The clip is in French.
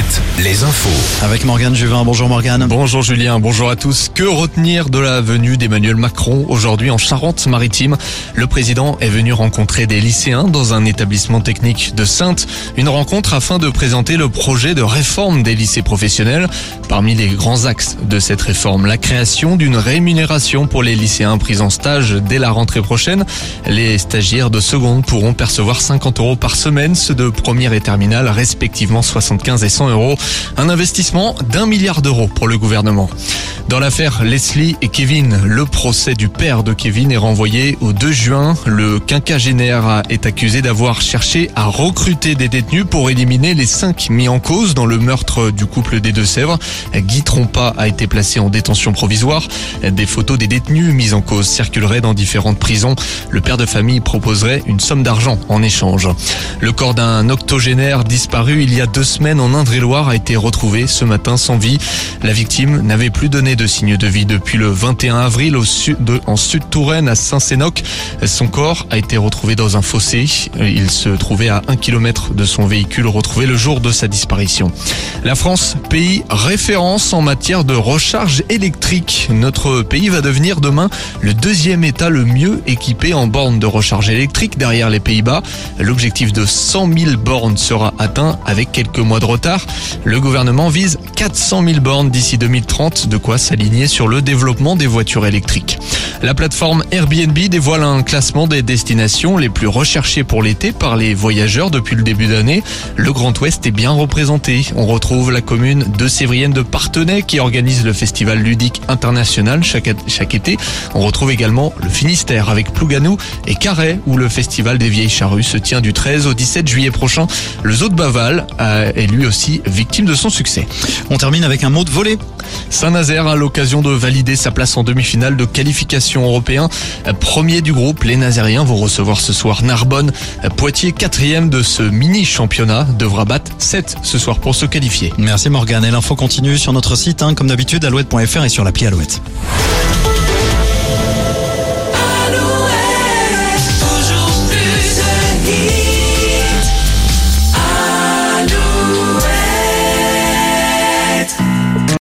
Alouette, les infos. Avec Morgane Juvin. Bonjour Morgane. Bonjour Julien, bonjour à tous. Que retenir de la venue d'Emmanuel Macron aujourd'hui en Charente-Maritime? Le président est venu rencontrer des lycéens dans un établissement technique de Sainte. Une rencontre afin de présenter le projet de réforme des lycées professionnels. Parmi les grands axes de cette réforme, la création d'une rémunération pour les lycéens pris en stage dès la rentrée prochaine. Les stagiaires de seconde pourront percevoir 50 euros par semaine, ceux de première et terminale respectivement 75 et 100 euros. Un investissement d'un milliard d'euros pour le gouvernement. Dans l'affaire Leslie et Kevin, le procès du père de Kevin est renvoyé au 2 juin. Le quinquagénaire est accusé d'avoir cherché à recruter des détenus pour éliminer les cinq mis en cause dans le meurtre du couple des Deux-Sèvres. Guy Trompa a été placé en détention provisoire. Des photos des détenus mis en cause circuleraient dans différentes prisons. Le père de famille proposerait une somme d'argent en échange. Le corps d'un octogénaire disparu il y a deux semaines en Indre-et-Loire a été retrouvé ce matin sans vie. La victime n'avait plus donné de signe de vie depuis le 21 avril au sud de, en Sud-Touraine à Saint-Sénoc. Son corps a été retrouvé dans un fossé. Il se trouvait à un kilomètre de son véhicule retrouvé le jour de sa disparition. La France, pays référence en matière de recharge électrique. Notre pays va devenir demain le deuxième État le mieux équipé en bornes de recharge électrique derrière les Pays-Bas. L'objectif de 100 000 bornes sera atteint avec quelques mois de retard. Le gouvernement vise 400 000 bornes d'ici 2030, de quoi s'aligner sur le développement des voitures électriques. La plateforme Airbnb dévoile un classement des destinations les plus recherchées pour l'été par les voyageurs depuis le début d'année. Le Grand Ouest est bien représenté. On retrouve la commune de Sévrienne de Partenay qui organise le festival ludique international chaque, chaque été. On retrouve également le Finistère avec Plouganou et Carhaix où le festival des vieilles charrues se tient du 13 au 17 juillet prochain. Le zoo de Baval est lui aussi victime de son succès. On termine avec un mot de volée. Saint-Nazaire l'occasion de valider sa place en demi-finale de qualification européen. Premier du groupe, les Nazériens vont recevoir ce soir Narbonne. Poitiers, quatrième de ce mini-championnat, devra battre 7 ce soir pour se qualifier. Merci Morgane. Et l'info continue sur notre site, hein, comme d'habitude, alouette.fr et sur l'appli Alouette.